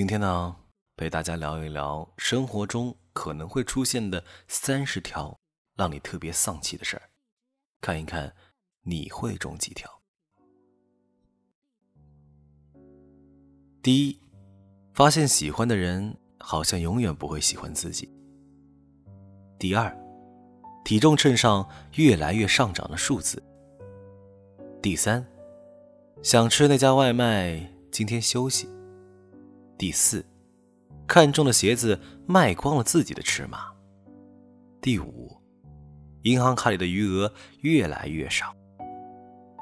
今天呢，陪大家聊一聊生活中可能会出现的三十条让你特别丧气的事儿，看一看你会中几条。第一，发现喜欢的人好像永远不会喜欢自己。第二，体重秤上越来越上涨的数字。第三，想吃那家外卖，今天休息。第四，看中的鞋子卖光了自己的尺码。第五，银行卡里的余额越来越少。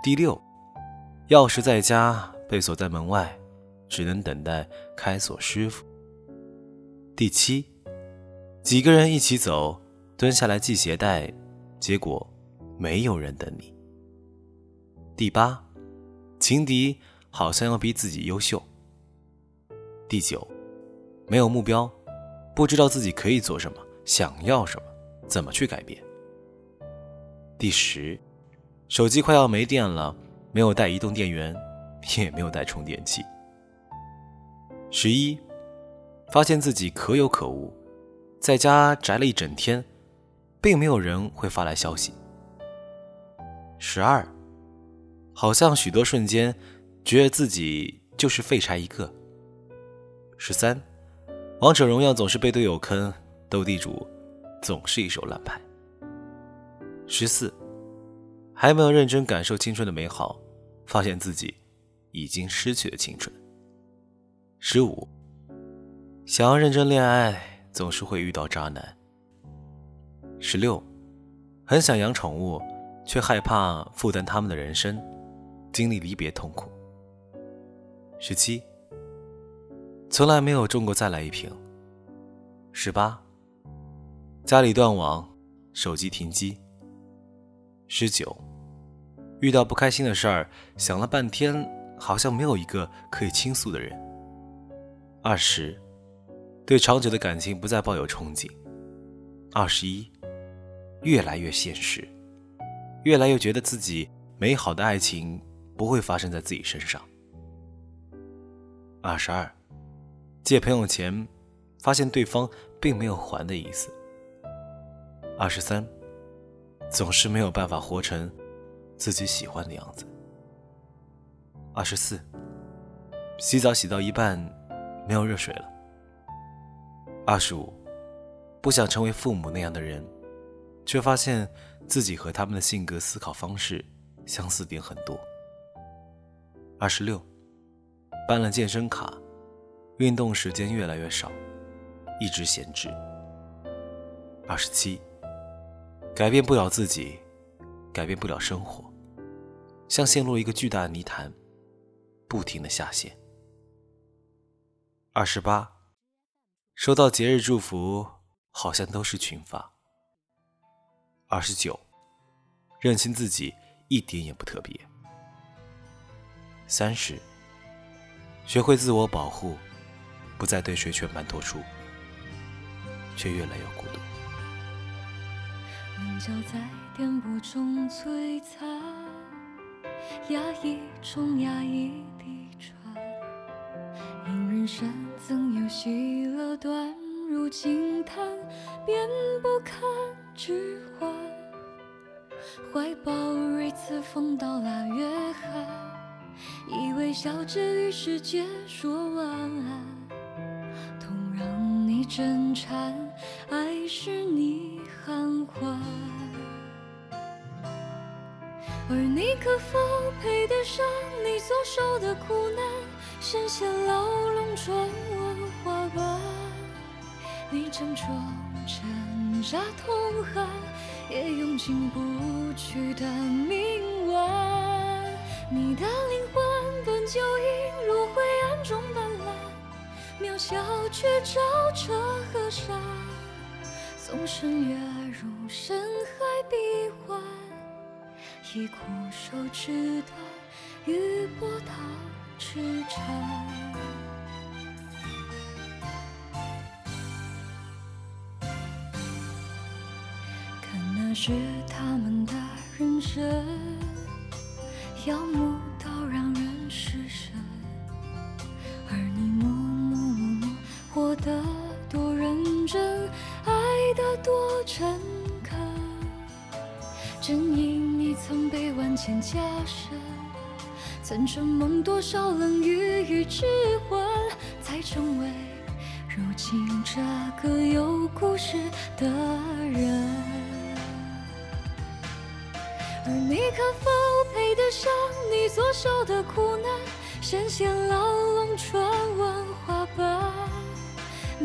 第六，钥匙在家被锁在门外，只能等待开锁师傅。第七，几个人一起走，蹲下来系鞋带，结果没有人等你。第八，情敌好像要比自己优秀。第九，没有目标，不知道自己可以做什么，想要什么，怎么去改变。第十，手机快要没电了，没有带移动电源，也没有带充电器。十一，发现自己可有可无，在家宅了一整天，并没有人会发来消息。十二，好像许多瞬间，觉得自己就是废柴一个。十三，王者荣耀总是被队友坑，斗地主总是一手烂牌。十四，还没有认真感受青春的美好，发现自己已经失去了青春。十五，想要认真恋爱，总是会遇到渣男。十六，很想养宠物，却害怕负担他们的人生，经历离别痛苦。十七。从来没有中过再来一瓶。十八，家里断网，手机停机。十九，遇到不开心的事儿，想了半天，好像没有一个可以倾诉的人。二十，对长久的感情不再抱有憧憬。二十一，越来越现实，越来越觉得自己美好的爱情不会发生在自己身上。二十二。借朋友钱，发现对方并没有还的意思。二十三，总是没有办法活成自己喜欢的样子。二十四，洗澡洗到一半没有热水了。二十五，不想成为父母那样的人，却发现自己和他们的性格、思考方式相似点很多。二十六，办了健身卡。运动时间越来越少，一直闲置。二十七，改变不了自己，改变不了生活，像陷入一个巨大的泥潭，不停的下陷。二十八，收到节日祝福好像都是群发。二十九，认清自己一点也不特别。三十，学会自我保护。不再对谁全盘托出，却越来越孤独。棱角在颠簸中璀璨，压抑中压抑地喘。因人生怎有喜乐短如惊叹，便不堪置换。怀抱锐刺锋刀腊月寒，以为笑着与世界说晚安。真缠，爱是你含换，而你可否配得上你所受的苦难？深陷牢笼，中问花瓣，你挣脱挣扎痛喊，也用尽不去的命小却照彻河山，纵身跃入深海彼岸，以枯手指端与波涛痴缠。看那是他们的人生，耀目到让人失神，的多认真，爱的多诚恳。正因你曾被万千加深，曾承蒙多少冷雨与质问，才成为如今这个有故事的人。而你可否配得上你所受的苦难？深陷牢笼，传闻花瓣，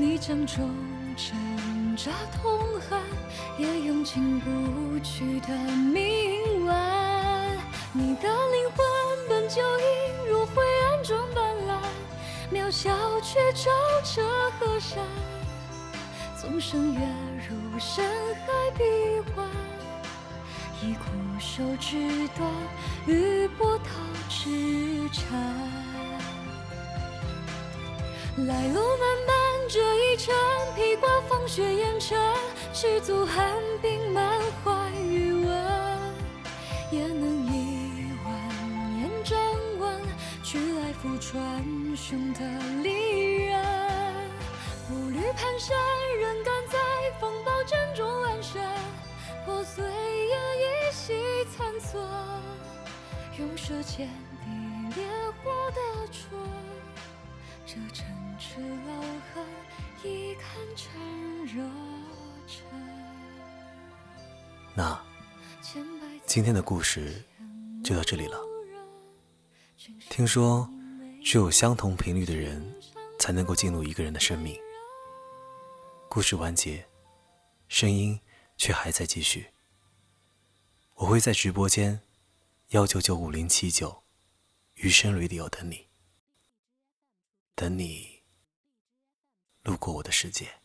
你将中挣扎痛恨，也用进不去的铭文。你的灵魂本就映入灰暗中斑斓，渺小却照彻河山，纵身跃入深海闭环，以枯手指断，与波涛之缠。来路漫漫，这一程披挂风雪烟尘，赤足寒冰满怀余温，也能一万年站稳，去来复传雄的利刃。步履蹒跚，仍敢在风暴阵中安身，破碎也依稀残存，用舌尖抵烈火的唇。这城池老恨，已堪成热忱。那今天的故事就到这里了。听说，只有相同频率的人，才能够进入一个人的生命。故事完结，声音却还在继续。我会在直播间幺九九五零七九余生 radio 等你。等你路过我的世界。